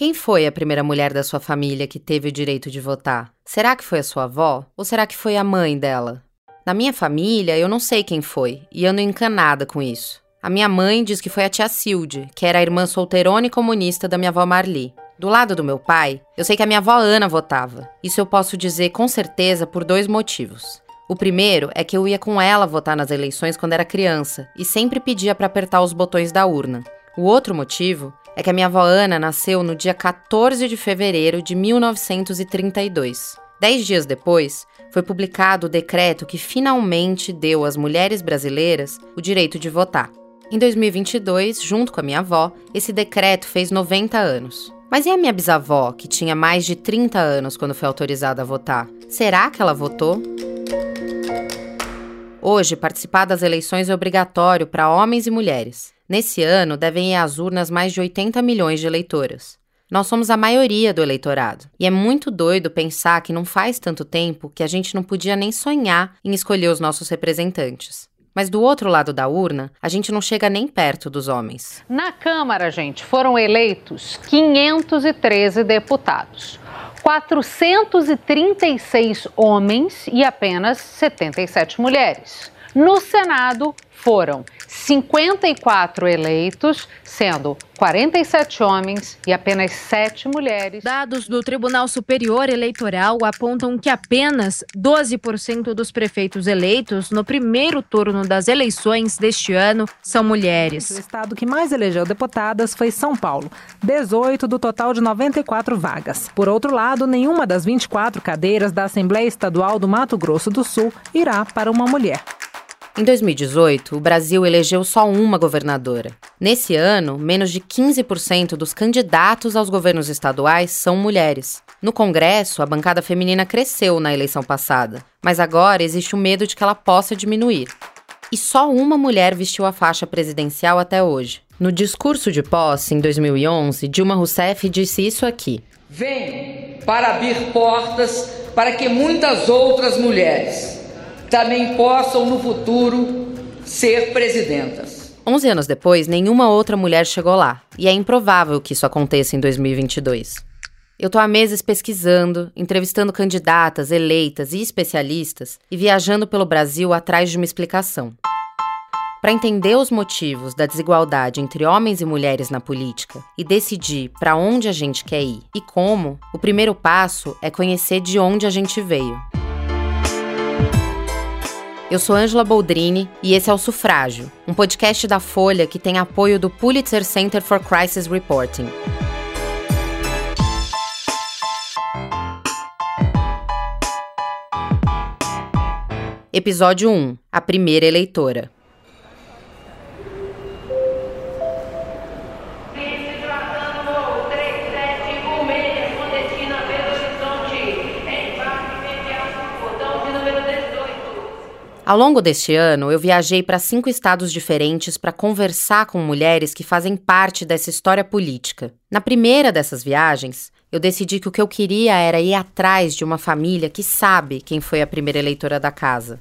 Quem foi a primeira mulher da sua família que teve o direito de votar? Será que foi a sua avó? Ou será que foi a mãe dela? Na minha família, eu não sei quem foi, e ando encanada com isso. A minha mãe diz que foi a tia Silde, que era a irmã solteirona e comunista da minha avó Marli. Do lado do meu pai, eu sei que a minha avó Ana votava. Isso eu posso dizer com certeza por dois motivos. O primeiro é que eu ia com ela votar nas eleições quando era criança e sempre pedia para apertar os botões da urna. O outro motivo é que a minha avó Ana nasceu no dia 14 de fevereiro de 1932. Dez dias depois, foi publicado o decreto que finalmente deu às mulheres brasileiras o direito de votar. Em 2022, junto com a minha avó, esse decreto fez 90 anos. Mas e a minha bisavó, que tinha mais de 30 anos quando foi autorizada a votar? Será que ela votou? Hoje, participar das eleições é obrigatório para homens e mulheres. Nesse ano, devem ir às urnas mais de 80 milhões de eleitoras. Nós somos a maioria do eleitorado. E é muito doido pensar que não faz tanto tempo que a gente não podia nem sonhar em escolher os nossos representantes. Mas do outro lado da urna, a gente não chega nem perto dos homens. Na Câmara, gente, foram eleitos 513 deputados. 436 homens e apenas 77 mulheres. No Senado, foram 54 eleitos, sendo 47 homens e apenas 7 mulheres. Dados do Tribunal Superior Eleitoral apontam que apenas 12% dos prefeitos eleitos no primeiro turno das eleições deste ano são mulheres. O estado que mais elegeu deputadas foi São Paulo, 18 do total de 94 vagas. Por outro lado, nenhuma das 24 cadeiras da Assembleia Estadual do Mato Grosso do Sul irá para uma mulher. Em 2018, o Brasil elegeu só uma governadora. Nesse ano, menos de 15% dos candidatos aos governos estaduais são mulheres. No Congresso, a bancada feminina cresceu na eleição passada, mas agora existe o medo de que ela possa diminuir. E só uma mulher vestiu a faixa presidencial até hoje. No discurso de posse, em 2011, Dilma Rousseff disse isso aqui: Venho para abrir portas para que muitas outras mulheres também possam no futuro ser presidentas. 11 anos depois, nenhuma outra mulher chegou lá, e é improvável que isso aconteça em 2022. Eu tô há meses pesquisando, entrevistando candidatas, eleitas e especialistas e viajando pelo Brasil atrás de uma explicação. Para entender os motivos da desigualdade entre homens e mulheres na política e decidir para onde a gente quer ir e como, o primeiro passo é conhecer de onde a gente veio. Eu sou Angela Boldrini e esse é o Sufrágio, um podcast da Folha que tem apoio do Pulitzer Center for Crisis Reporting. Episódio 1 A Primeira Eleitora Ao longo deste ano, eu viajei para cinco estados diferentes para conversar com mulheres que fazem parte dessa história política. Na primeira dessas viagens, eu decidi que o que eu queria era ir atrás de uma família que sabe quem foi a primeira eleitora da casa.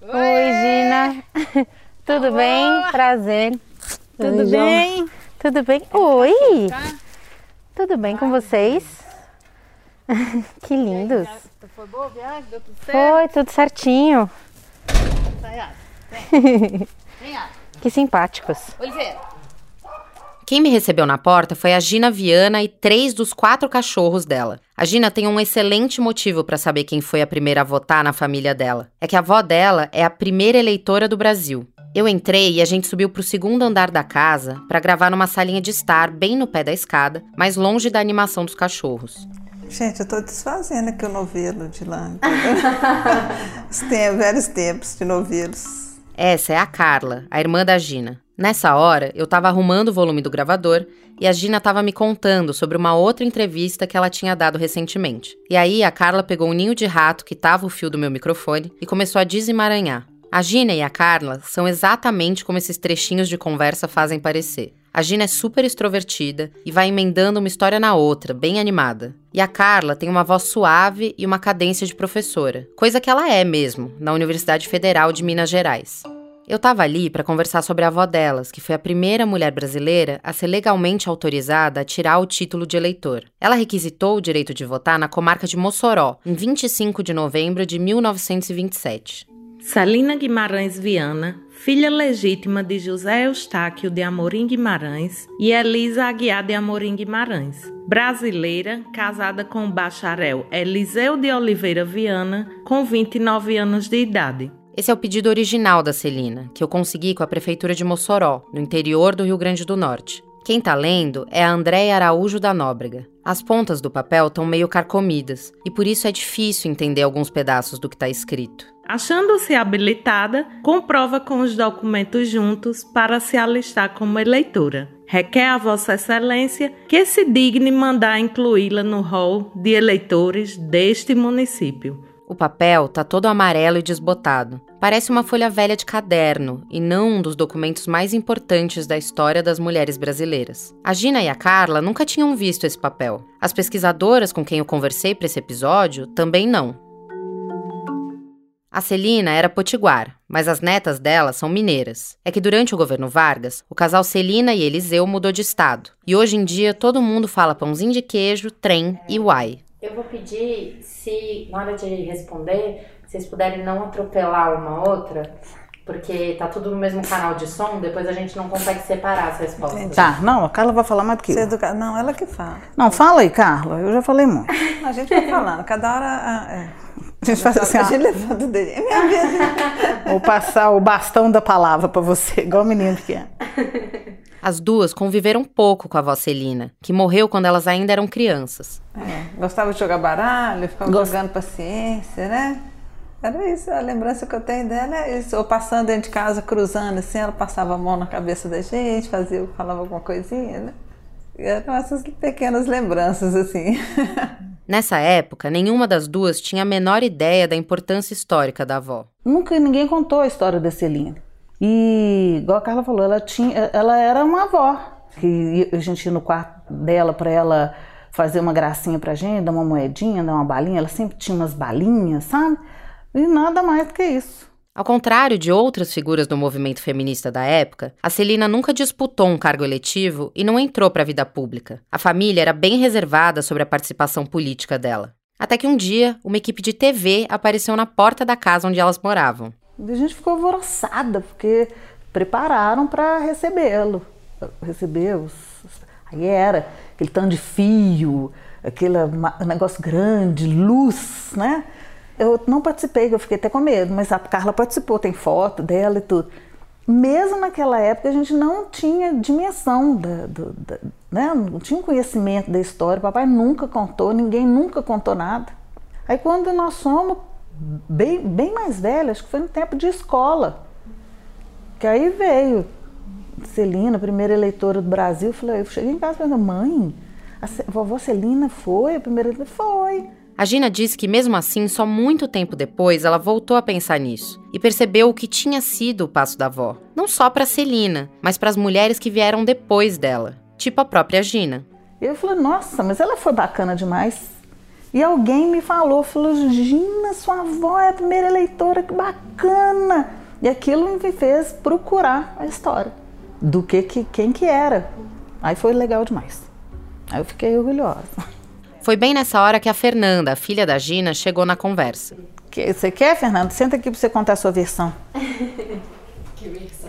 Oi, Gina. Tudo bem? Prazer. Tudo Oi, bem? Tudo bem? Oi. Tudo bem com vocês? que lindos. Foi boa a viagem? Deu tudo certo? Foi, tudo certinho. Vem, que simpáticos. Oliveira. Quem me recebeu na porta foi a Gina Viana e três dos quatro cachorros dela. A Gina tem um excelente motivo para saber quem foi a primeira a votar na família dela. É que a avó dela é a primeira eleitora do Brasil. Eu entrei e a gente subiu para o segundo andar da casa para gravar numa salinha de estar bem no pé da escada, mais longe da animação dos cachorros. Gente, eu estou desfazendo aqui o novelo de lá. Tem vários tempos de novelos. Essa é a Carla, a irmã da Gina. Nessa hora, eu estava arrumando o volume do gravador e a Gina estava me contando sobre uma outra entrevista que ela tinha dado recentemente. E aí a Carla pegou um ninho de rato que estava o fio do meu microfone e começou a desemaranhar. A Gina e a Carla são exatamente como esses trechinhos de conversa fazem parecer. A Gina é super extrovertida e vai emendando uma história na outra, bem animada. E a Carla tem uma voz suave e uma cadência de professora, coisa que ela é mesmo, na Universidade Federal de Minas Gerais. Eu estava ali para conversar sobre a avó delas, que foi a primeira mulher brasileira a ser legalmente autorizada a tirar o título de eleitor. Ela requisitou o direito de votar na comarca de Mossoró, em 25 de novembro de 1927. Celina Guimarães Viana, filha legítima de José Eustáquio de Amorim Guimarães e Elisa Aguiar de Amorim Guimarães. Brasileira, casada com o bacharel Eliseu de Oliveira Viana, com 29 anos de idade. Esse é o pedido original da Celina, que eu consegui com a prefeitura de Mossoró, no interior do Rio Grande do Norte. Quem tá lendo é a Andréia Araújo da Nóbrega. As pontas do papel estão meio carcomidas e por isso é difícil entender alguns pedaços do que está escrito. Achando-se habilitada, comprova com os documentos juntos para se alistar como eleitora. Requer a Vossa Excelência que se digne mandar incluí-la no rol de eleitores deste município. O papel tá todo amarelo e desbotado. Parece uma folha velha de caderno e não um dos documentos mais importantes da história das mulheres brasileiras. A Gina e a Carla nunca tinham visto esse papel. As pesquisadoras com quem eu conversei para esse episódio também não. A Celina era potiguar, mas as netas dela são mineiras. É que durante o governo Vargas, o casal Celina e Eliseu mudou de estado. E hoje em dia todo mundo fala pãozinho de queijo, trem e uai. Eu vou pedir se, na hora de responder, vocês puderem não atropelar uma outra, porque tá tudo no mesmo canal de som, depois a gente não consegue separar as respostas. Tá, não, a Carla vai falar mais do que eu. Educa... Não, ela que fala. Não, fala aí, Carla, eu já falei muito. A gente vai falando, cada hora. ah, É. A gente faz assim, ó, levanta o dedo. É minha vez. vou passar o bastão da palavra pra você, igual o menino que é. As duas conviveram pouco com a avó Celina, que morreu quando elas ainda eram crianças. É, gostava de jogar baralho, ficava Gost- jogando paciência, né? Era isso, a lembrança que eu tenho dela é isso. Ou passando dentro de casa, cruzando assim, ela passava a mão na cabeça da gente, fazia, falava alguma coisinha, né? E eram essas pequenas lembranças, assim. Nessa época, nenhuma das duas tinha a menor ideia da importância histórica da avó. Nunca ninguém contou a história da Celine. E, igual a Carla falou, ela, tinha, ela era uma avó. Que a gente ia no quarto dela para ela fazer uma gracinha pra gente, dar uma moedinha, dar uma balinha. Ela sempre tinha umas balinhas, sabe? E nada mais do que isso. Ao contrário de outras figuras do movimento feminista da época, a Celina nunca disputou um cargo eletivo e não entrou para a vida pública. A família era bem reservada sobre a participação política dela. Até que um dia, uma equipe de TV apareceu na porta da casa onde elas moravam. A gente ficou alvoroçada, porque prepararam para recebê-lo. Receber os. Aí era aquele tanto de fio, aquele negócio grande, luz, né? Eu não participei, eu fiquei até com medo, mas a Carla participou, tem foto dela e tudo. Mesmo naquela época, a gente não tinha dimensão, da, do- da- né? não tinha conhecimento da história. Papai nunca contou, ninguém nunca contou nada. Aí quando nós somos bem, bem mais velhos, acho que foi no tempo de escola, que aí veio Celina, primeira eleitora do Brasil, eu falei, eu cheguei em casa e falei, mãe, a vovó Celina foi a primeira eleitora? Foi. A Gina disse que, mesmo assim, só muito tempo depois ela voltou a pensar nisso e percebeu o que tinha sido o passo da avó. Não só para Celina, mas para as mulheres que vieram depois dela, tipo a própria Gina. E eu falei, nossa, mas ela foi bacana demais. E alguém me falou, falou, Gina, sua avó é a primeira eleitora, que bacana. E aquilo me fez procurar a história do que, que quem que era. Aí foi legal demais. Aí eu fiquei orgulhosa. Foi bem nessa hora que a Fernanda, a filha da Gina, chegou na conversa. Que, você quer, Fernando? Senta aqui para você contar a sua versão. Que versão?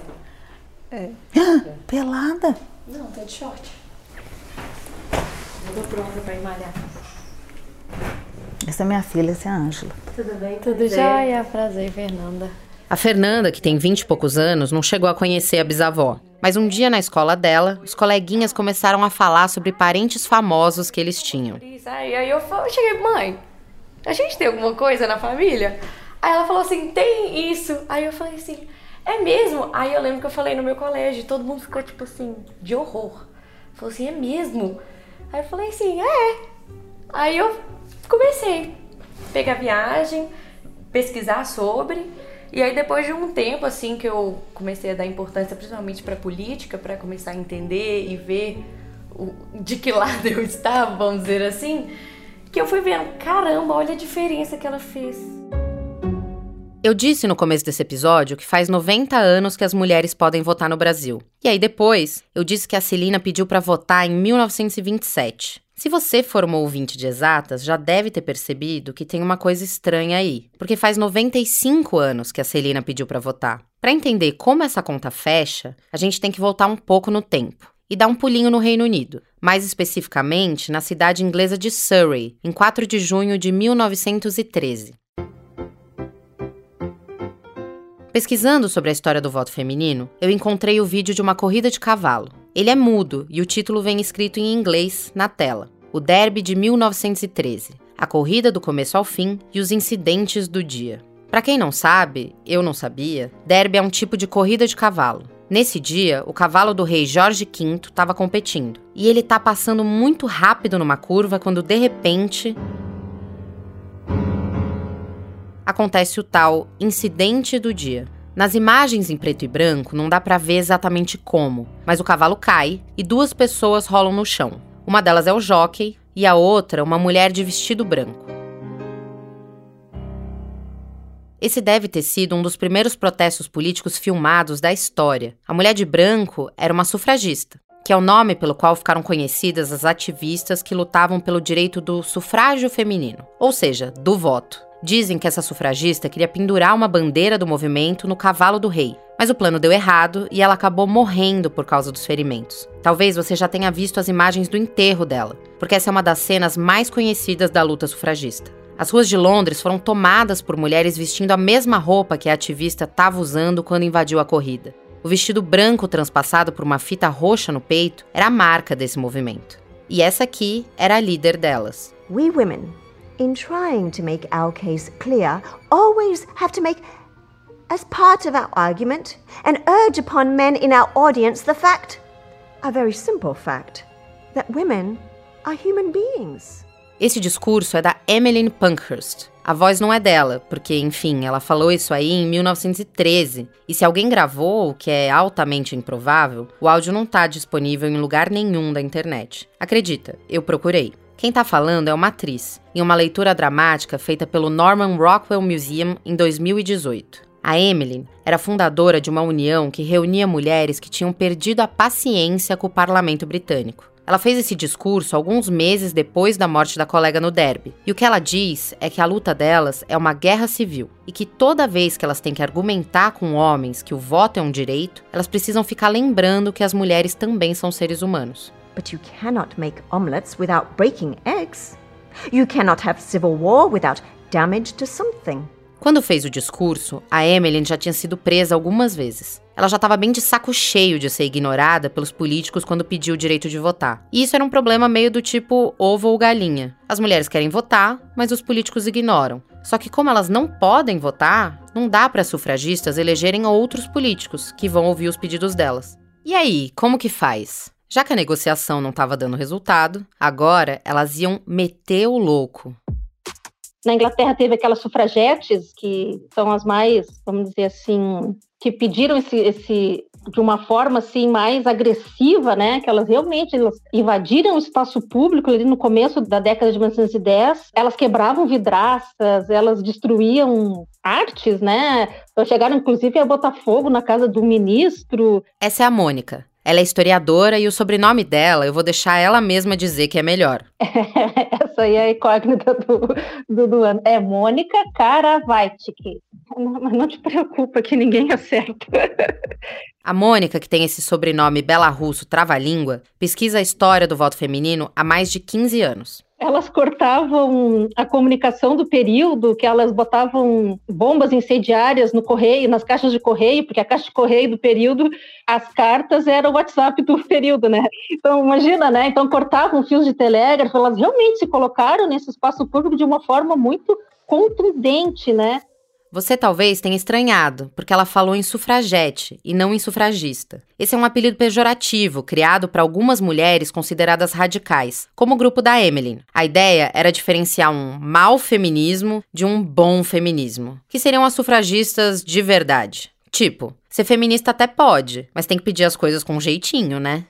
Pelada? Não, tá de short. Eu tô pronta pra ir malhar. Essa é minha filha, essa é a Ângela. Tudo bem? Tudo jóia? Prazer, Fernanda. A Fernanda, que tem 20 e poucos anos, não chegou a conhecer a bisavó. Mas um dia na escola dela, os coleguinhas começaram a falar sobre parentes famosos que eles tinham. Aí, eu cheguei, mãe, a gente tem alguma coisa na família? Aí ela falou assim, tem isso. Aí eu falei assim, é mesmo? Aí eu lembro que eu falei no meu colégio, todo mundo ficou tipo assim, de horror. Falou assim, é mesmo? Aí eu falei assim, é. Aí eu comecei a pegar viagem, pesquisar sobre. E aí depois de um tempo assim que eu comecei a dar importância principalmente para política, para começar a entender e ver o- de que lado eu estava, vamos dizer assim, que eu fui vendo, caramba, olha a diferença que ela fez. Eu disse no começo desse episódio que faz 90 anos que as mulheres podem votar no Brasil. E aí depois, eu disse que a Celina pediu para votar em 1927. Se você for uma ouvinte de exatas, já deve ter percebido que tem uma coisa estranha aí, porque faz 95 anos que a Celina pediu para votar. Para entender como essa conta fecha, a gente tem que voltar um pouco no tempo e dar um pulinho no Reino Unido, mais especificamente na cidade inglesa de Surrey, em 4 de junho de 1913. Pesquisando sobre a história do voto feminino, eu encontrei o vídeo de uma corrida de cavalo. Ele é mudo e o título vem escrito em inglês na tela: O Derby de 1913, a corrida do começo ao fim e os incidentes do dia. Para quem não sabe, eu não sabia, derby é um tipo de corrida de cavalo. Nesse dia, o cavalo do rei Jorge V estava competindo e ele está passando muito rápido numa curva quando de repente acontece o tal incidente do dia. Nas imagens em preto e branco não dá para ver exatamente como, mas o cavalo cai e duas pessoas rolam no chão. Uma delas é o jockey e a outra uma mulher de vestido branco. Esse deve ter sido um dos primeiros protestos políticos filmados da história. A mulher de branco era uma sufragista, que é o nome pelo qual ficaram conhecidas as ativistas que lutavam pelo direito do sufrágio feminino, ou seja, do voto. Dizem que essa sufragista queria pendurar uma bandeira do movimento no cavalo do rei, mas o plano deu errado e ela acabou morrendo por causa dos ferimentos. Talvez você já tenha visto as imagens do enterro dela, porque essa é uma das cenas mais conhecidas da luta sufragista. As ruas de Londres foram tomadas por mulheres vestindo a mesma roupa que a ativista estava usando quando invadiu a corrida. O vestido branco transpassado por uma fita roxa no peito era a marca desse movimento. E essa aqui era a líder delas. We women in trying to make our case clear, always have to make, as part of our argument, and urge upon men in our audience the fact, a very simple fact, that women are human beings. Esse discurso é da Emmeline Pankhurst. A voz não é dela, porque, enfim, ela falou isso aí em 1913. E se alguém gravou, o que é altamente improvável, o áudio não está disponível em lugar nenhum da internet. Acredita, eu procurei. Quem está falando é uma atriz, em uma leitura dramática feita pelo Norman Rockwell Museum em 2018. A Emily era fundadora de uma união que reunia mulheres que tinham perdido a paciência com o parlamento britânico. Ela fez esse discurso alguns meses depois da morte da colega no derby. E o que ela diz é que a luta delas é uma guerra civil e que toda vez que elas têm que argumentar com homens que o voto é um direito, elas precisam ficar lembrando que as mulheres também são seres humanos. But you cannot make omelets without breaking eggs. You cannot have civil war without damage to something. Quando fez o discurso, a Emily já tinha sido presa algumas vezes. Ela já estava bem de saco cheio de ser ignorada pelos políticos quando pediu o direito de votar. E isso era um problema meio do tipo ovo ou galinha. As mulheres querem votar, mas os políticos ignoram. Só que como elas não podem votar, não dá para as sufragistas elegerem outros políticos que vão ouvir os pedidos delas. E aí, como que faz? Já que a negociação não estava dando resultado, agora elas iam meter o louco. Na Inglaterra teve aquelas sufragetes que são as mais, vamos dizer assim, que pediram esse, esse de uma forma assim mais agressiva, né? Que elas realmente elas invadiram o espaço público ali no começo da década de 1910. Elas quebravam vidraças, elas destruíam artes, né? Chegaram inclusive a botar fogo na casa do ministro. Essa é a Mônica. Ela é historiadora e o sobrenome dela eu vou deixar ela mesma dizer que é melhor. Essa aí é a incógnita do, do, do ano. É Mônica Karavaitik. Mas não te preocupa que ninguém acerta. A Mônica, que tem esse sobrenome bela-russo trava-língua, pesquisa a história do voto feminino há mais de 15 anos elas cortavam a comunicação do período, que elas botavam bombas incendiárias no correio, nas caixas de correio, porque a caixa de correio do período, as cartas eram o WhatsApp do período, né? Então, imagina, né? Então, cortavam fios de telégrafo, elas realmente se colocaram nesse espaço público de uma forma muito contundente, né? Você talvez tenha estranhado, porque ela falou em sufragete e não em sufragista. Esse é um apelido pejorativo criado para algumas mulheres consideradas radicais, como o grupo da Emily. A ideia era diferenciar um mau feminismo de um bom feminismo, que seriam as sufragistas de verdade. Tipo, ser feminista até pode, mas tem que pedir as coisas com jeitinho, né?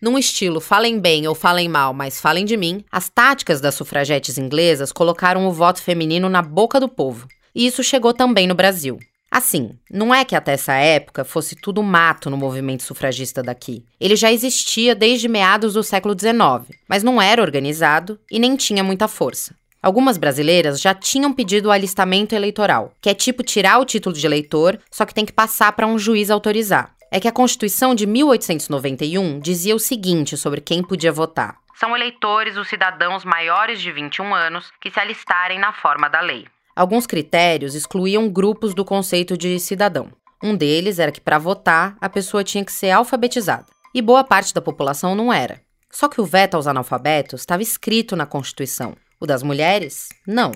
Num estilo falem bem ou falem mal, mas falem de mim, as táticas das sufragetes inglesas colocaram o voto feminino na boca do povo. e isso chegou também no Brasil. Assim, não é que até essa época fosse tudo mato no movimento sufragista daqui. Ele já existia desde meados do século XIX, mas não era organizado e nem tinha muita força. Algumas brasileiras já tinham pedido o alistamento eleitoral, que é tipo tirar o título de eleitor, só que tem que passar para um juiz autorizar. É que a Constituição de 1891 dizia o seguinte sobre quem podia votar: são eleitores os cidadãos maiores de 21 anos que se alistarem na forma da lei. Alguns critérios excluíam grupos do conceito de cidadão. Um deles era que, para votar, a pessoa tinha que ser alfabetizada. E boa parte da população não era. Só que o veto aos analfabetos estava escrito na Constituição. O das mulheres, não.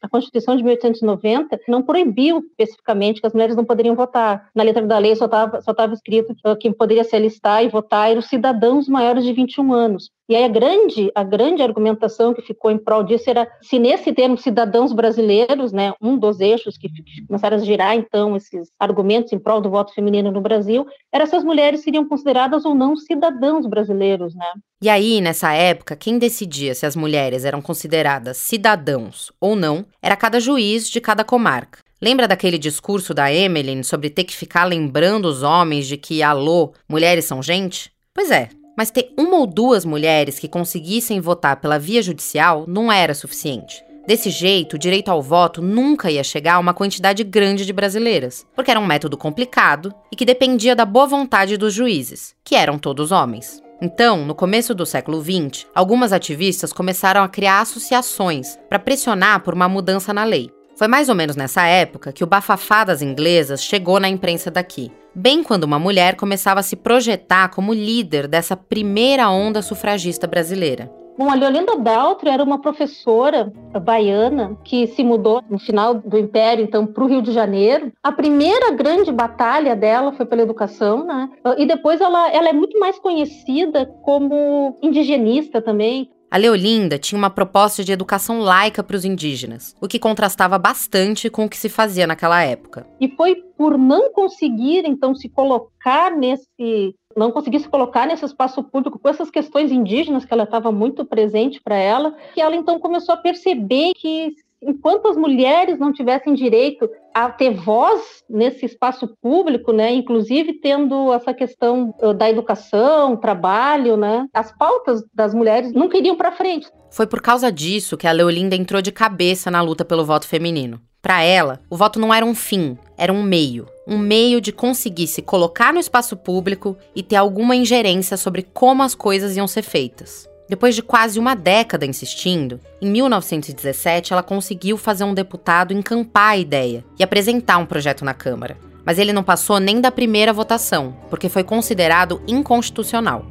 A Constituição de 1890 não proibiu especificamente que as mulheres não poderiam votar. Na letra da lei só estava escrito que quem poderia se alistar e votar eram os cidadãos maiores de 21 anos. E aí a grande, a grande argumentação que ficou em prol disso era se nesse termo cidadãos brasileiros, né, um dos eixos que começaram a girar então esses argumentos em prol do voto feminino no Brasil, era se as mulheres seriam consideradas ou não cidadãos brasileiros, né? E aí, nessa época, quem decidia se as mulheres eram consideradas cidadãos ou não era cada juiz de cada comarca. Lembra daquele discurso da Emmeline sobre ter que ficar lembrando os homens de que, alô, mulheres são gente? Pois é, mas ter uma ou duas mulheres que conseguissem votar pela via judicial não era suficiente. Desse jeito, o direito ao voto nunca ia chegar a uma quantidade grande de brasileiras, porque era um método complicado e que dependia da boa vontade dos juízes, que eram todos homens. Então, no começo do século XX, algumas ativistas começaram a criar associações para pressionar por uma mudança na lei. Foi mais ou menos nessa época que o bafafá das inglesas chegou na imprensa daqui, bem quando uma mulher começava a se projetar como líder dessa primeira onda sufragista brasileira. Bom, a Leolinda Daltri era uma professora baiana que se mudou no final do Império, então, para o Rio de Janeiro. A primeira grande batalha dela foi pela educação, né? E depois ela, ela é muito mais conhecida como indigenista também. A Leolinda tinha uma proposta de educação laica para os indígenas, o que contrastava bastante com o que se fazia naquela época. E foi por não conseguir, então, se colocar nesse. não conseguir se colocar nesse espaço público com essas questões indígenas, que ela estava muito presente para ela, que ela então começou a perceber que enquanto as mulheres não tivessem direito a ter voz nesse espaço público, né, inclusive tendo essa questão uh, da educação, trabalho, né, as pautas das mulheres não iriam para frente. Foi por causa disso que a Leolinda entrou de cabeça na luta pelo voto feminino. Para ela, o voto não era um fim, era um meio. Um meio de conseguir se colocar no espaço público e ter alguma ingerência sobre como as coisas iam ser feitas. Depois de quase uma década insistindo, em 1917 ela conseguiu fazer um deputado encampar a ideia e apresentar um projeto na Câmara. Mas ele não passou nem da primeira votação, porque foi considerado inconstitucional.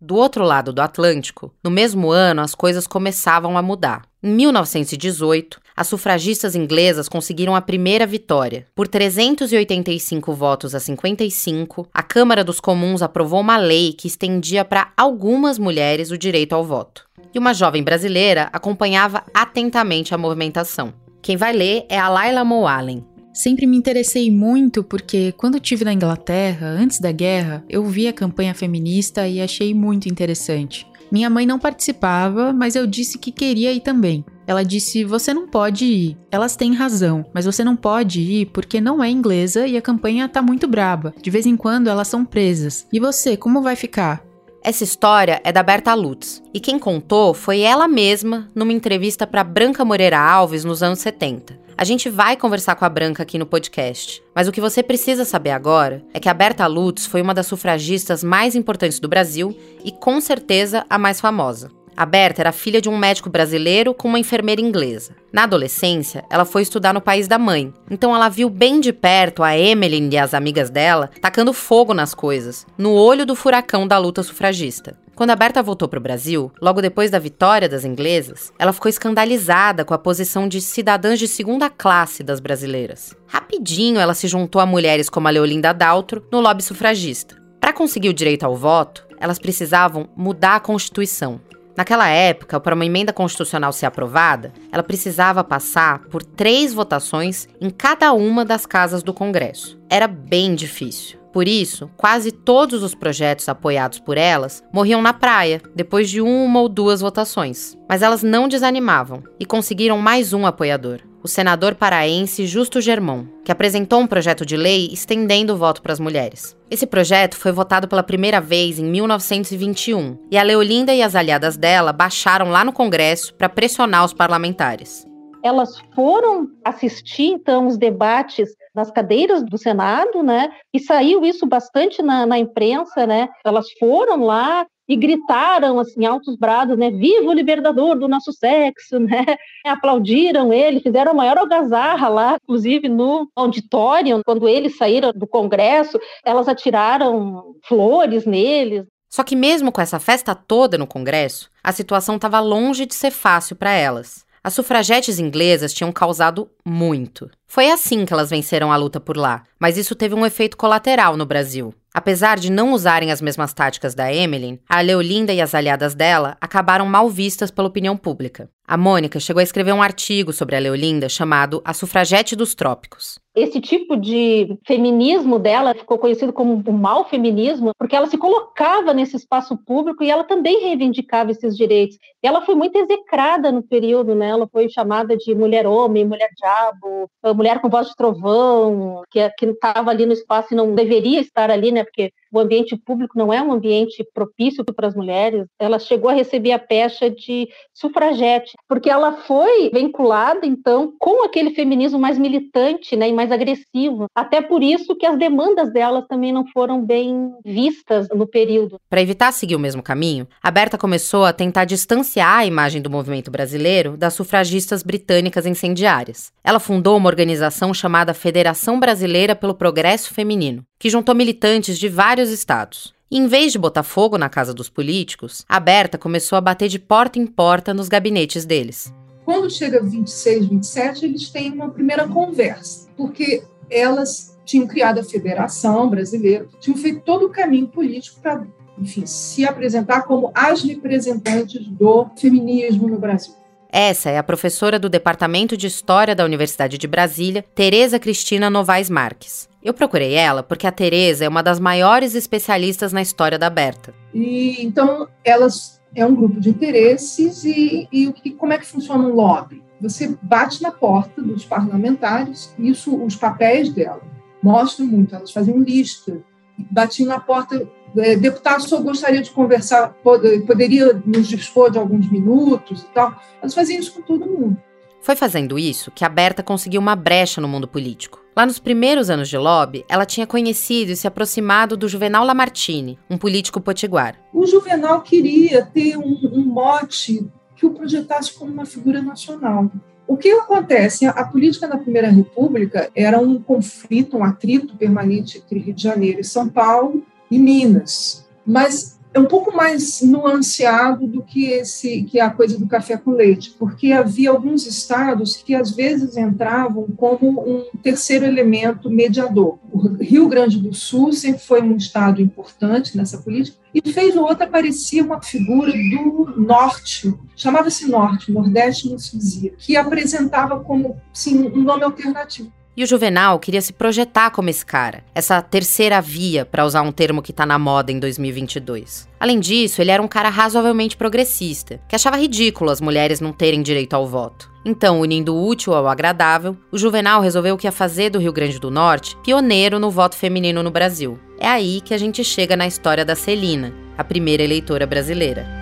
Do outro lado do Atlântico, no mesmo ano as coisas começavam a mudar. Em 1918, as sufragistas inglesas conseguiram a primeira vitória. Por 385 votos a 55, a Câmara dos Comuns aprovou uma lei que estendia para algumas mulheres o direito ao voto. E uma jovem brasileira acompanhava atentamente a movimentação. Quem vai ler é a Laila Moalen, Sempre me interessei muito porque, quando estive na Inglaterra, antes da guerra, eu vi a campanha feminista e achei muito interessante. Minha mãe não participava, mas eu disse que queria ir também. Ela disse: Você não pode ir. Elas têm razão, mas você não pode ir porque não é inglesa e a campanha tá muito braba. De vez em quando elas são presas. E você, como vai ficar? Essa história é da Berta Lutz, e quem contou foi ela mesma numa entrevista para Branca Moreira Alves nos anos 70. A gente vai conversar com a Branca aqui no podcast, mas o que você precisa saber agora é que a Berta Lutz foi uma das sufragistas mais importantes do Brasil e com certeza a mais famosa. A Berta era filha de um médico brasileiro com uma enfermeira inglesa. Na adolescência, ela foi estudar no país da mãe, então ela viu bem de perto a Emily e as amigas dela tacando fogo nas coisas, no olho do furacão da luta sufragista. Quando a Berta voltou para o Brasil, logo depois da vitória das inglesas, ela ficou escandalizada com a posição de cidadãs de segunda classe das brasileiras. Rapidinho, ela se juntou a mulheres como a Leolinda Daltro no lobby sufragista. Para conseguir o direito ao voto, elas precisavam mudar a Constituição. Naquela época, para uma emenda constitucional ser aprovada, ela precisava passar por três votações em cada uma das casas do Congresso. Era bem difícil. Por isso, quase todos os projetos apoiados por elas morriam na praia, depois de uma ou duas votações. Mas elas não desanimavam e conseguiram mais um apoiador, o senador paraense Justo Germão, que apresentou um projeto de lei estendendo o voto para as mulheres. Esse projeto foi votado pela primeira vez em 1921 e a Leolinda e as aliadas dela baixaram lá no Congresso para pressionar os parlamentares. Elas foram assistir então os debates nas cadeiras do Senado, né? E saiu isso bastante na, na imprensa, né? Elas foram lá e gritaram assim altos brados, né? Viva o libertador do nosso sexo, né? Aplaudiram ele, fizeram a maior algazarra lá, inclusive no auditório, quando eles saíram do Congresso, elas atiraram flores neles. Só que mesmo com essa festa toda no Congresso, a situação estava longe de ser fácil para elas. As sufragetes inglesas tinham causado muito. Foi assim que elas venceram a luta por lá, mas isso teve um efeito colateral no Brasil. Apesar de não usarem as mesmas táticas da Emmeline, a Leolinda e as aliadas dela acabaram mal vistas pela opinião pública. A Mônica chegou a escrever um artigo sobre a Leolinda chamado A Sufragete dos Trópicos. Esse tipo de feminismo dela ficou conhecido como o mau feminismo, porque ela se colocava nesse espaço público e ela também reivindicava esses direitos. Ela foi muito execrada no período, né? Ela foi chamada de mulher-homem, mulher-diabo, mulher com voz de trovão, que estava ali no espaço e não deveria estar ali, né? Porque o ambiente público não é um ambiente propício para as mulheres, ela chegou a receber a pecha de sufragete, porque ela foi vinculada, então, com aquele feminismo mais militante né, e mais agressivo. Até por isso que as demandas delas também não foram bem vistas no período. Para evitar seguir o mesmo caminho, a Berta começou a tentar distanciar a imagem do movimento brasileiro das sufragistas britânicas incendiárias. Ela fundou uma organização chamada Federação Brasileira pelo Progresso Feminino, que juntou militantes de vários estados. Em vez de botar fogo na casa dos políticos, a Berta começou a bater de porta em porta nos gabinetes deles. Quando chega 26, 27, eles têm uma primeira conversa, porque elas tinham criado a Federação Brasileira, tinham feito todo o caminho político para, enfim, se apresentar como as representantes do feminismo no Brasil. Essa é a professora do Departamento de História da Universidade de Brasília, Tereza Cristina Novaes Marques. Eu procurei ela porque a Tereza é uma das maiores especialistas na história da Berta. E então elas é um grupo de interesses e, e como é que funciona um lobby? Você bate na porta dos parlamentares, isso os papéis dela mostram muito. Elas faziam lista, batiam na porta deputado, só gostaria de conversar, poderia nos dispor de alguns minutos e tal. Elas faziam isso com todo mundo. Foi fazendo isso que a Berta conseguiu uma brecha no mundo político. Lá nos primeiros anos de lobby, ela tinha conhecido e se aproximado do Juvenal Lamartine, um político potiguar. O Juvenal queria ter um, um mote que o projetasse como uma figura nacional. O que acontece? A política na Primeira República era um conflito, um atrito permanente entre Rio de Janeiro e São Paulo, e Minas. Mas é um pouco mais nuanceado do que esse que é a coisa do café com leite, porque havia alguns estados que às vezes entravam como um terceiro elemento mediador. O Rio Grande do Sul sempre foi um estado importante nessa política e fez o outro aparecia uma figura do norte, chamava-se norte, nordeste não se dizia, que apresentava como sim, um nome alternativo. E o Juvenal queria se projetar como esse cara, essa terceira via, para usar um termo que tá na moda em 2022. Além disso, ele era um cara razoavelmente progressista, que achava ridículo as mulheres não terem direito ao voto. Então, unindo o útil ao agradável, o Juvenal resolveu que ia fazer do Rio Grande do Norte pioneiro no voto feminino no Brasil. É aí que a gente chega na história da Celina, a primeira eleitora brasileira.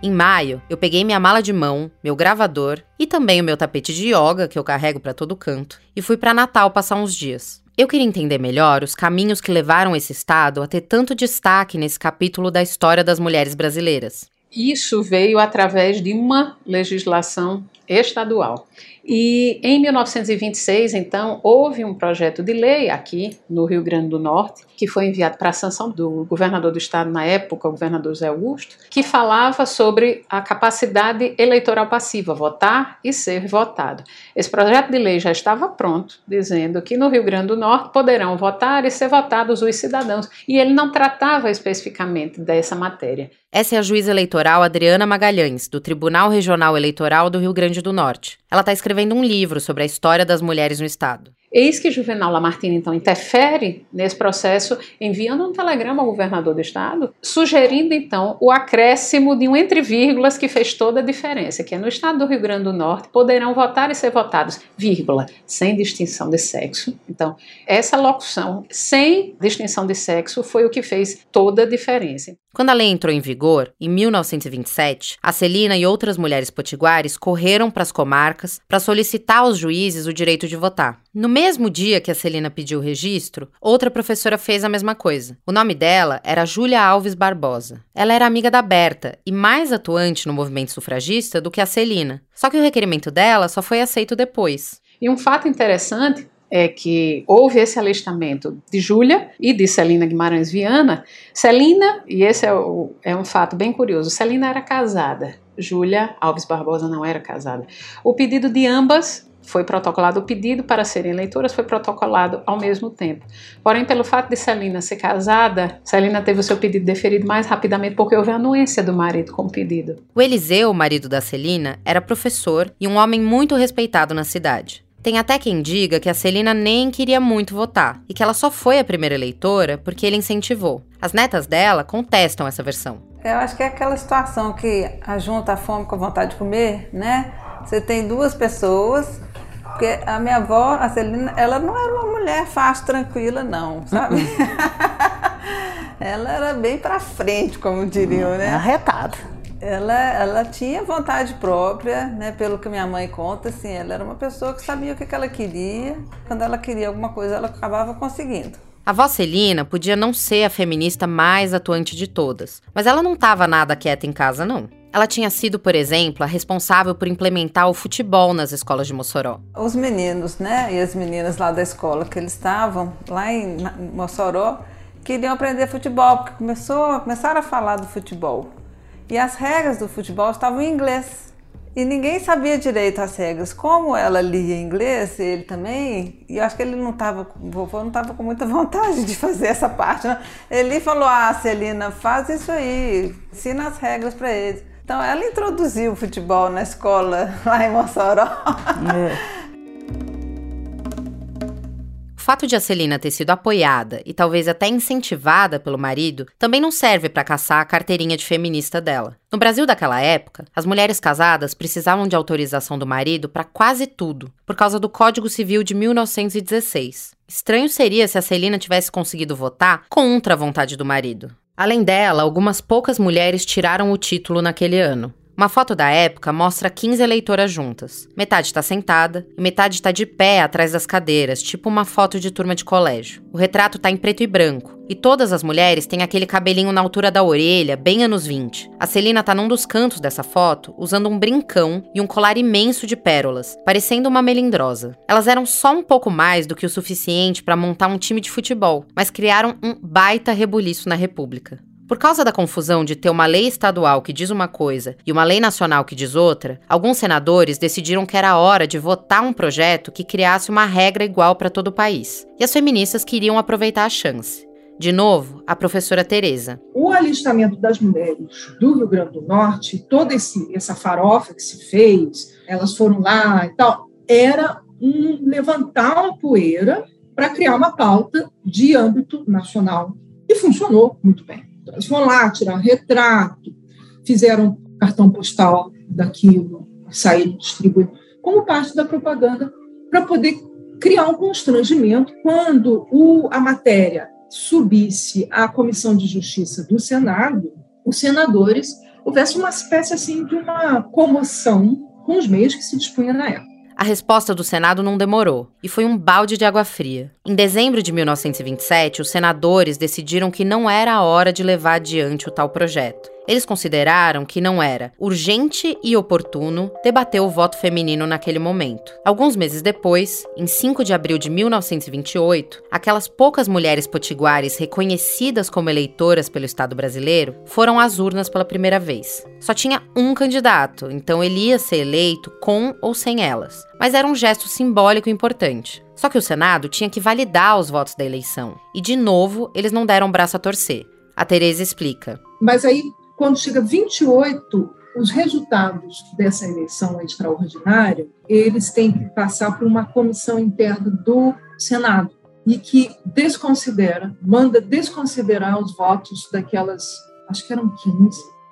Em maio, eu peguei minha mala de mão, meu gravador e também o meu tapete de yoga que eu carrego para todo canto e fui para Natal passar uns dias. Eu queria entender melhor os caminhos que levaram esse estado a ter tanto destaque nesse capítulo da história das mulheres brasileiras. Isso veio através de uma legislação estadual. E em 1926, então, houve um projeto de lei aqui no Rio Grande do Norte, que foi enviado para a sanção do governador do estado na época, o governador Zé Augusto, que falava sobre a capacidade eleitoral passiva, votar e ser votado. Esse projeto de lei já estava pronto, dizendo que no Rio Grande do Norte poderão votar e ser votados os cidadãos, e ele não tratava especificamente dessa matéria. Essa é a juíza eleitoral Adriana Magalhães, do Tribunal Regional Eleitoral do Rio Grande do Norte. Ela está escrevendo um livro sobre a história das mulheres no estado. Eis que Juvenal Lamartine, então, interfere nesse processo, enviando um telegrama ao governador do estado, sugerindo, então, o acréscimo de um entre vírgulas que fez toda a diferença, que é no estado do Rio Grande do Norte poderão votar e ser votados, vírgula, sem distinção de sexo. Então, essa locução, sem distinção de sexo, foi o que fez toda a diferença. Quando a lei entrou em vigor, em 1927, a Celina e outras mulheres potiguares correram para as comarcas para solicitar aos juízes o direito de votar. No mesmo dia que a Celina pediu o registro, outra professora fez a mesma coisa. O nome dela era Júlia Alves Barbosa. Ela era amiga da Berta e mais atuante no movimento sufragista do que a Celina. Só que o requerimento dela só foi aceito depois. E um fato interessante é que houve esse alistamento de Júlia e de Celina Guimarães Viana. Celina, e esse é, o, é um fato bem curioso, Celina era casada, Júlia Alves Barbosa não era casada. O pedido de ambas foi protocolado o pedido para serem eleitoras, foi protocolado ao mesmo tempo. Porém, pelo fato de Celina ser casada, Celina teve o seu pedido deferido mais rapidamente porque houve anuência do marido com o pedido. O Eliseu, marido da Celina, era professor e um homem muito respeitado na cidade. Tem até quem diga que a Celina nem queria muito votar e que ela só foi a primeira eleitora porque ele incentivou. As netas dela contestam essa versão. Eu acho que é aquela situação que ajunta a fome com a vontade de comer, né? Você tem duas pessoas, porque a minha avó, a Celina, ela não era uma mulher fácil, tranquila, não, sabe? ela era bem pra frente, como diriam, né? Arretada ela, ela tinha vontade própria, né? Pelo que minha mãe conta, assim, ela era uma pessoa que sabia o que, que ela queria. Quando ela queria alguma coisa, ela acabava conseguindo. A avó Celina podia não ser a feminista mais atuante de todas, mas ela não estava nada quieta em casa, não. Ela tinha sido, por exemplo, a responsável por implementar o futebol nas escolas de Mossoró. Os meninos, né, e as meninas lá da escola que eles estavam lá em Mossoró queriam aprender futebol, porque começou, começaram a falar do futebol. E as regras do futebol estavam em inglês. E ninguém sabia direito as regras. Como ela lia inglês, ele também, e eu acho que ele não estava, vovô não estava com muita vontade de fazer essa parte. Não. Ele falou: Ah, Celina, faz isso aí, ensina as regras para eles. Então ela introduziu o futebol na escola lá em Mossoró. É. fato de a Celina ter sido apoiada e talvez até incentivada pelo marido também não serve para caçar a carteirinha de feminista dela. No Brasil daquela época, as mulheres casadas precisavam de autorização do marido para quase tudo, por causa do Código Civil de 1916. Estranho seria se a Celina tivesse conseguido votar contra a vontade do marido. Além dela, algumas poucas mulheres tiraram o título naquele ano. Uma foto da época mostra 15 eleitoras juntas. Metade está sentada e metade está de pé atrás das cadeiras, tipo uma foto de turma de colégio. O retrato está em preto e branco, e todas as mulheres têm aquele cabelinho na altura da orelha, bem anos 20. A Celina está num dos cantos dessa foto, usando um brincão e um colar imenso de pérolas, parecendo uma melindrosa. Elas eram só um pouco mais do que o suficiente para montar um time de futebol, mas criaram um baita rebuliço na República. Por causa da confusão de ter uma lei estadual que diz uma coisa e uma lei nacional que diz outra, alguns senadores decidiram que era hora de votar um projeto que criasse uma regra igual para todo o país. E as feministas queriam aproveitar a chance. De novo, a professora Tereza. O alistamento das mulheres do Rio Grande do Norte, toda esse, essa farofa que se fez, elas foram lá e tal, era um levantar uma poeira para criar uma pauta de âmbito nacional. E funcionou muito bem. Vão lá tirar um retrato, fizeram cartão postal daquilo, saíram distribuindo, como parte da propaganda, para poder criar um constrangimento quando o, a matéria subisse à Comissão de Justiça do Senado, os senadores houvesse uma espécie assim de uma comoção com os meios que se dispunha na época. A resposta do Senado não demorou e foi um balde de água fria. Em dezembro de 1927, os senadores decidiram que não era a hora de levar adiante o tal projeto. Eles consideraram que não era urgente e oportuno debater o voto feminino naquele momento. Alguns meses depois, em 5 de abril de 1928, aquelas poucas mulheres potiguares reconhecidas como eleitoras pelo Estado brasileiro foram às urnas pela primeira vez. Só tinha um candidato, então ele ia ser eleito com ou sem elas. Mas era um gesto simbólico importante. Só que o Senado tinha que validar os votos da eleição. E, de novo, eles não deram braço a torcer. A Tereza explica. Mas aí quando chega 28, os resultados dessa eleição extraordinária, eles têm que passar por uma comissão interna do Senado e que desconsidera, manda desconsiderar os votos daquelas, acho que eram 15,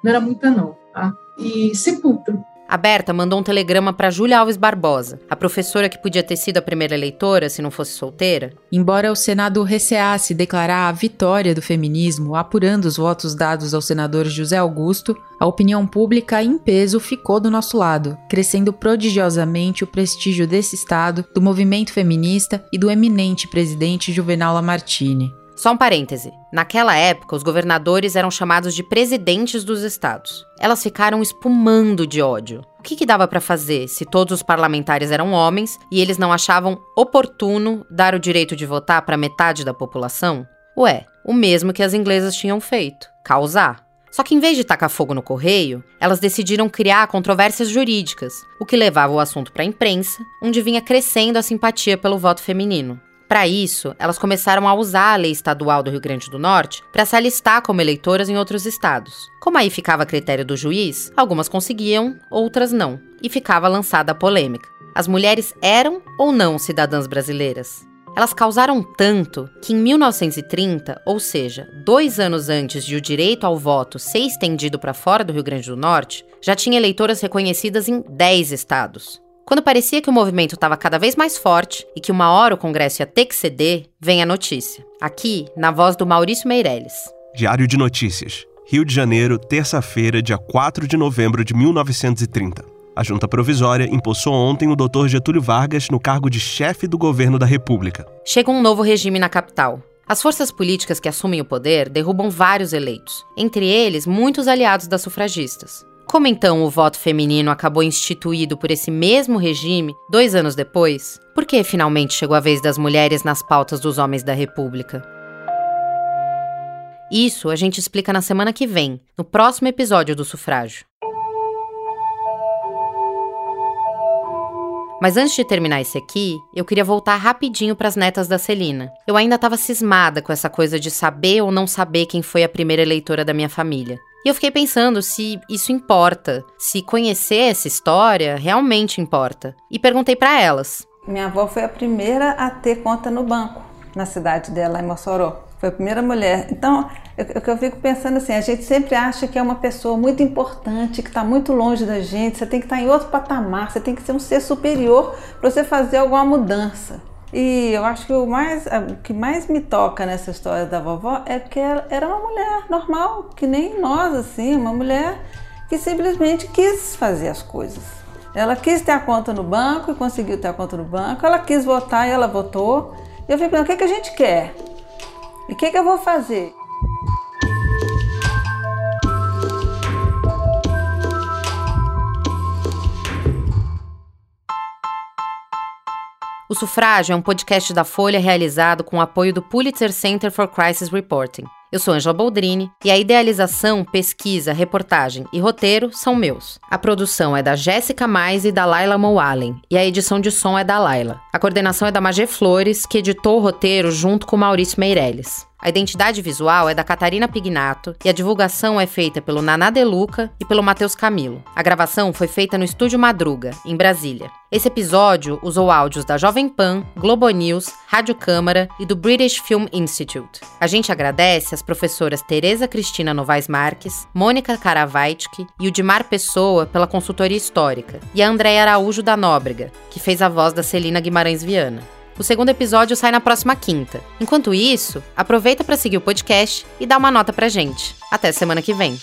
não era muita não, tá? e sepulta a Berta mandou um telegrama para Júlia Alves Barbosa, a professora que podia ter sido a primeira eleitora se não fosse solteira. Embora o Senado receasse declarar a vitória do feminismo, apurando os votos dados ao senador José Augusto, a opinião pública em peso ficou do nosso lado, crescendo prodigiosamente o prestígio desse Estado, do movimento feminista e do eminente presidente Juvenal Lamartine. Só um parêntese. Naquela época, os governadores eram chamados de presidentes dos estados. Elas ficaram espumando de ódio. O que, que dava para fazer se todos os parlamentares eram homens e eles não achavam oportuno dar o direito de votar para metade da população? Ué, o mesmo que as inglesas tinham feito: causar. Só que em vez de tacar fogo no correio, elas decidiram criar controvérsias jurídicas, o que levava o assunto para a imprensa, onde vinha crescendo a simpatia pelo voto feminino. Para isso, elas começaram a usar a lei estadual do Rio Grande do Norte para se alistar como eleitoras em outros estados. Como aí ficava a critério do juiz, algumas conseguiam, outras não, e ficava lançada a polêmica. As mulheres eram ou não cidadãs brasileiras? Elas causaram tanto que em 1930, ou seja, dois anos antes de o direito ao voto ser estendido para fora do Rio Grande do Norte, já tinha eleitoras reconhecidas em 10 estados. Quando parecia que o movimento estava cada vez mais forte e que uma hora o Congresso ia ter que ceder, vem a notícia. Aqui, na voz do Maurício Meirelles. Diário de Notícias. Rio de Janeiro, terça-feira, dia 4 de novembro de 1930. A junta provisória impulsou ontem o Dr. Getúlio Vargas no cargo de chefe do governo da República. Chega um novo regime na capital. As forças políticas que assumem o poder derrubam vários eleitos, entre eles muitos aliados das sufragistas. Como então o voto feminino acabou instituído por esse mesmo regime dois anos depois? Por que finalmente chegou a vez das mulheres nas pautas dos homens da República? Isso a gente explica na semana que vem, no próximo episódio do Sufrágio. Mas antes de terminar esse aqui, eu queria voltar rapidinho para as netas da Celina. Eu ainda estava cismada com essa coisa de saber ou não saber quem foi a primeira eleitora da minha família. E eu fiquei pensando se isso importa, se conhecer essa história realmente importa. E perguntei para elas. Minha avó foi a primeira a ter conta no banco, na cidade dela, em Mossoró. Foi a primeira mulher. Então, eu, eu fico pensando assim, a gente sempre acha que é uma pessoa muito importante, que está muito longe da gente, você tem que estar tá em outro patamar, você tem que ser um ser superior para você fazer alguma mudança. E eu acho que o, mais, o que mais me toca nessa história da vovó é que ela era uma mulher normal, que nem nós, assim, uma mulher que simplesmente quis fazer as coisas. Ela quis ter a conta no banco e conseguiu ter a conta no banco, ela quis votar e ela votou. E eu fico pensando, o que, é que a gente quer? E o que, é que eu vou fazer? O Sufrágio é um podcast da Folha realizado com o apoio do Pulitzer Center for Crisis Reporting. Eu sou Angela Boldrini e a idealização, pesquisa, reportagem e roteiro são meus. A produção é da Jéssica Mais e da Laila Moalen e a edição de som é da Laila. A coordenação é da Magé Flores, que editou o roteiro junto com Maurício Meirelles. A identidade visual é da Catarina Pignato e a divulgação é feita pelo Naná Deluca e pelo Matheus Camilo. A gravação foi feita no Estúdio Madruga, em Brasília. Esse episódio usou áudios da Jovem Pan, Globo News, Rádio Câmara e do British Film Institute. A gente agradece as professoras Tereza Cristina Novaes Marques, Mônica Karavaitski e o Dimar Pessoa pela consultoria histórica, e a Andréia Araújo da Nóbrega, que fez a voz da Celina Guimarães Viana. O segundo episódio sai na próxima quinta. Enquanto isso, aproveita para seguir o podcast e dar uma nota pra gente. Até semana que vem.